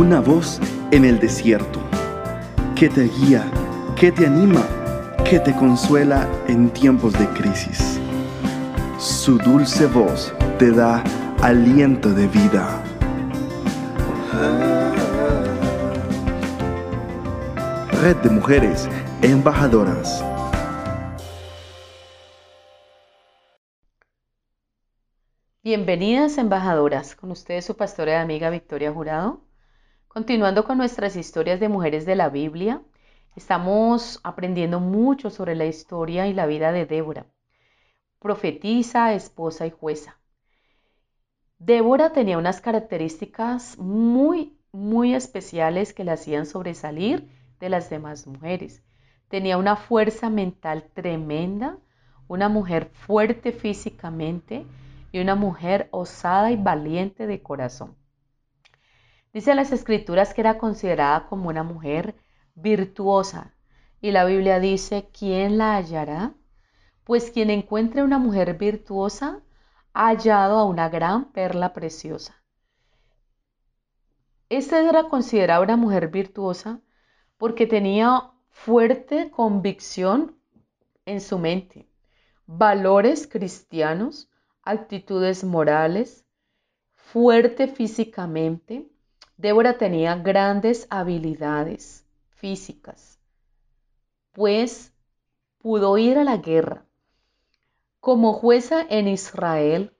una voz en el desierto, que te guía, que te anima, que te consuela en tiempos de crisis. Su dulce voz te da aliento de vida. Red de Mujeres Embajadoras. Bienvenidas embajadoras, con ustedes su pastora y amiga Victoria Jurado. Continuando con nuestras historias de mujeres de la Biblia, estamos aprendiendo mucho sobre la historia y la vida de Débora, profetisa, esposa y jueza. Débora tenía unas características muy, muy especiales que la hacían sobresalir de las demás mujeres. Tenía una fuerza mental tremenda, una mujer fuerte físicamente y una mujer osada y valiente de corazón. Dice las escrituras que era considerada como una mujer virtuosa y la Biblia dice, ¿quién la hallará? Pues quien encuentre una mujer virtuosa ha hallado a una gran perla preciosa. Esta era considerada una mujer virtuosa porque tenía fuerte convicción en su mente, valores cristianos, actitudes morales, fuerte físicamente. Débora tenía grandes habilidades físicas, pues pudo ir a la guerra. Como jueza en Israel,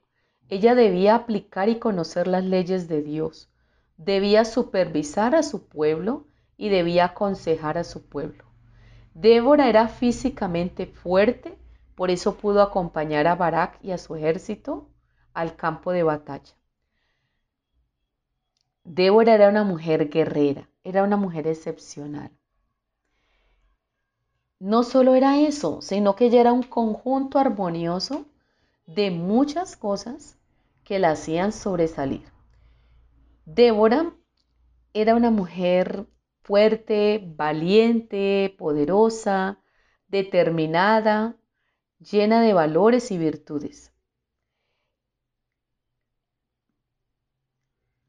ella debía aplicar y conocer las leyes de Dios, debía supervisar a su pueblo y debía aconsejar a su pueblo. Débora era físicamente fuerte, por eso pudo acompañar a Barak y a su ejército al campo de batalla. Débora era una mujer guerrera, era una mujer excepcional. No solo era eso, sino que ella era un conjunto armonioso de muchas cosas que la hacían sobresalir. Débora era una mujer fuerte, valiente, poderosa, determinada, llena de valores y virtudes.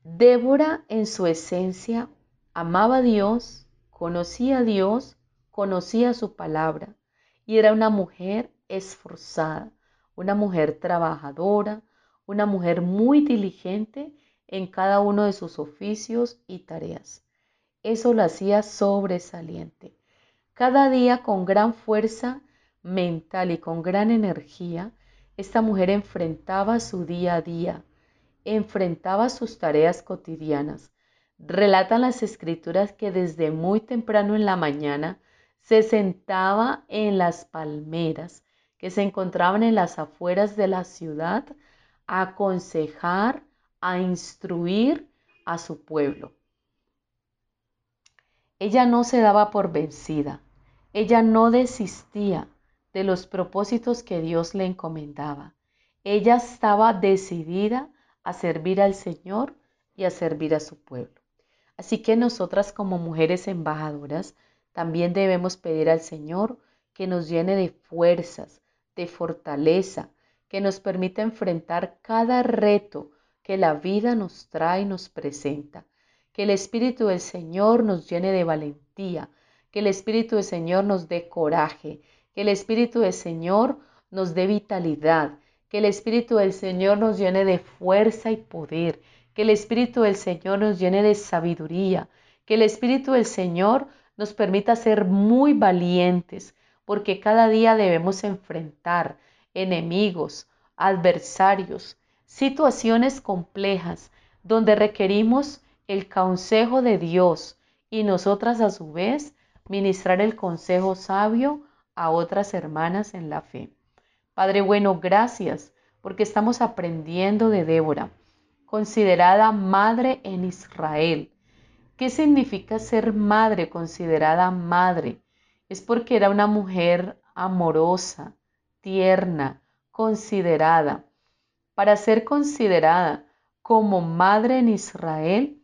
Débora en su esencia amaba a Dios, conocía a Dios, conocía su palabra y era una mujer esforzada, una mujer trabajadora, una mujer muy diligente en cada uno de sus oficios y tareas. Eso lo hacía sobresaliente. Cada día con gran fuerza mental y con gran energía, esta mujer enfrentaba su día a día, enfrentaba sus tareas cotidianas. Relatan las escrituras que desde muy temprano en la mañana se sentaba en las palmeras que se encontraban en las afueras de la ciudad a aconsejar, a instruir a su pueblo. Ella no se daba por vencida, ella no desistía de los propósitos que Dios le encomendaba. Ella estaba decidida a servir al Señor y a servir a su pueblo. Así que nosotras como mujeres embajadoras también debemos pedir al Señor que nos llene de fuerzas, de fortaleza, que nos permita enfrentar cada reto que la vida nos trae y nos presenta. Que el Espíritu del Señor nos llene de valentía, que el Espíritu del Señor nos dé coraje, que el Espíritu del Señor nos dé vitalidad, que el Espíritu del Señor nos llene de fuerza y poder, que el Espíritu del Señor nos llene de sabiduría, que el Espíritu del Señor nos permita ser muy valientes, porque cada día debemos enfrentar enemigos, adversarios, situaciones complejas donde requerimos el consejo de Dios y nosotras a su vez ministrar el consejo sabio a otras hermanas en la fe. Padre bueno, gracias porque estamos aprendiendo de Débora, considerada madre en Israel. ¿Qué significa ser madre considerada madre? Es porque era una mujer amorosa, tierna, considerada. Para ser considerada como madre en Israel,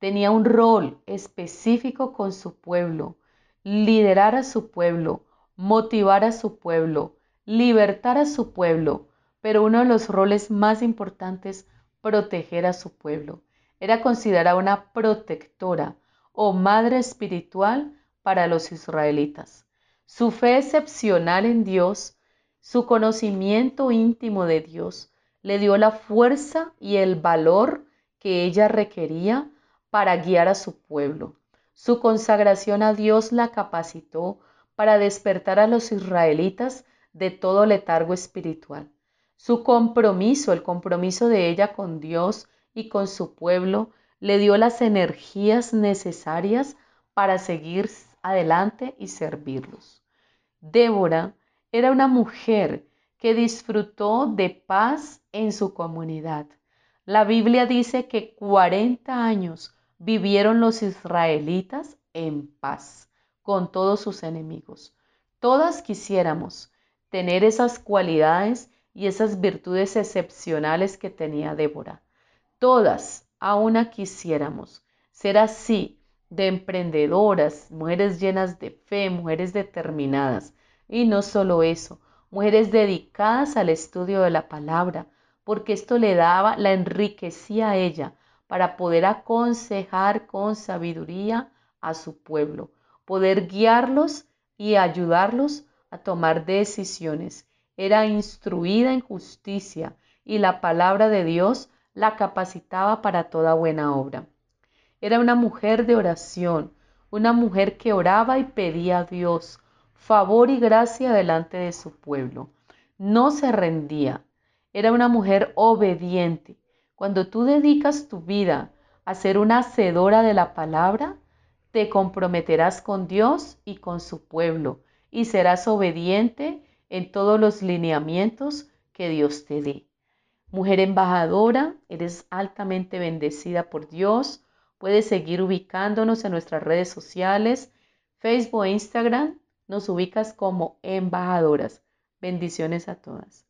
tenía un rol específico con su pueblo, liderar a su pueblo, motivar a su pueblo, libertar a su pueblo, pero uno de los roles más importantes, proteger a su pueblo. era considerada una protectora o madre espiritual para los israelitas. Su fe excepcional en Dios, su conocimiento íntimo de Dios, le dio la fuerza y el valor que ella requería para guiar a su pueblo. Su consagración a Dios la capacitó para despertar a los israelitas de todo letargo espiritual. Su compromiso, el compromiso de ella con Dios y con su pueblo, le dio las energías necesarias para seguir adelante y servirlos. Débora era una mujer que disfrutó de paz en su comunidad. La Biblia dice que 40 años vivieron los israelitas en paz con todos sus enemigos. Todas quisiéramos tener esas cualidades y esas virtudes excepcionales que tenía Débora. Todas, a una quisiéramos ser así, de emprendedoras, mujeres llenas de fe, mujeres determinadas. Y no solo eso, mujeres dedicadas al estudio de la palabra, porque esto le daba, la enriquecía a ella para poder aconsejar con sabiduría a su pueblo, poder guiarlos y ayudarlos a tomar decisiones. Era instruida en justicia y la palabra de Dios la capacitaba para toda buena obra. Era una mujer de oración, una mujer que oraba y pedía a Dios favor y gracia delante de su pueblo. No se rendía. Era una mujer obediente. Cuando tú dedicas tu vida a ser una hacedora de la palabra, te comprometerás con Dios y con su pueblo y serás obediente en todos los lineamientos que Dios te dé. Mujer embajadora, eres altamente bendecida por Dios. Puedes seguir ubicándonos en nuestras redes sociales, Facebook e Instagram. Nos ubicas como embajadoras. Bendiciones a todas.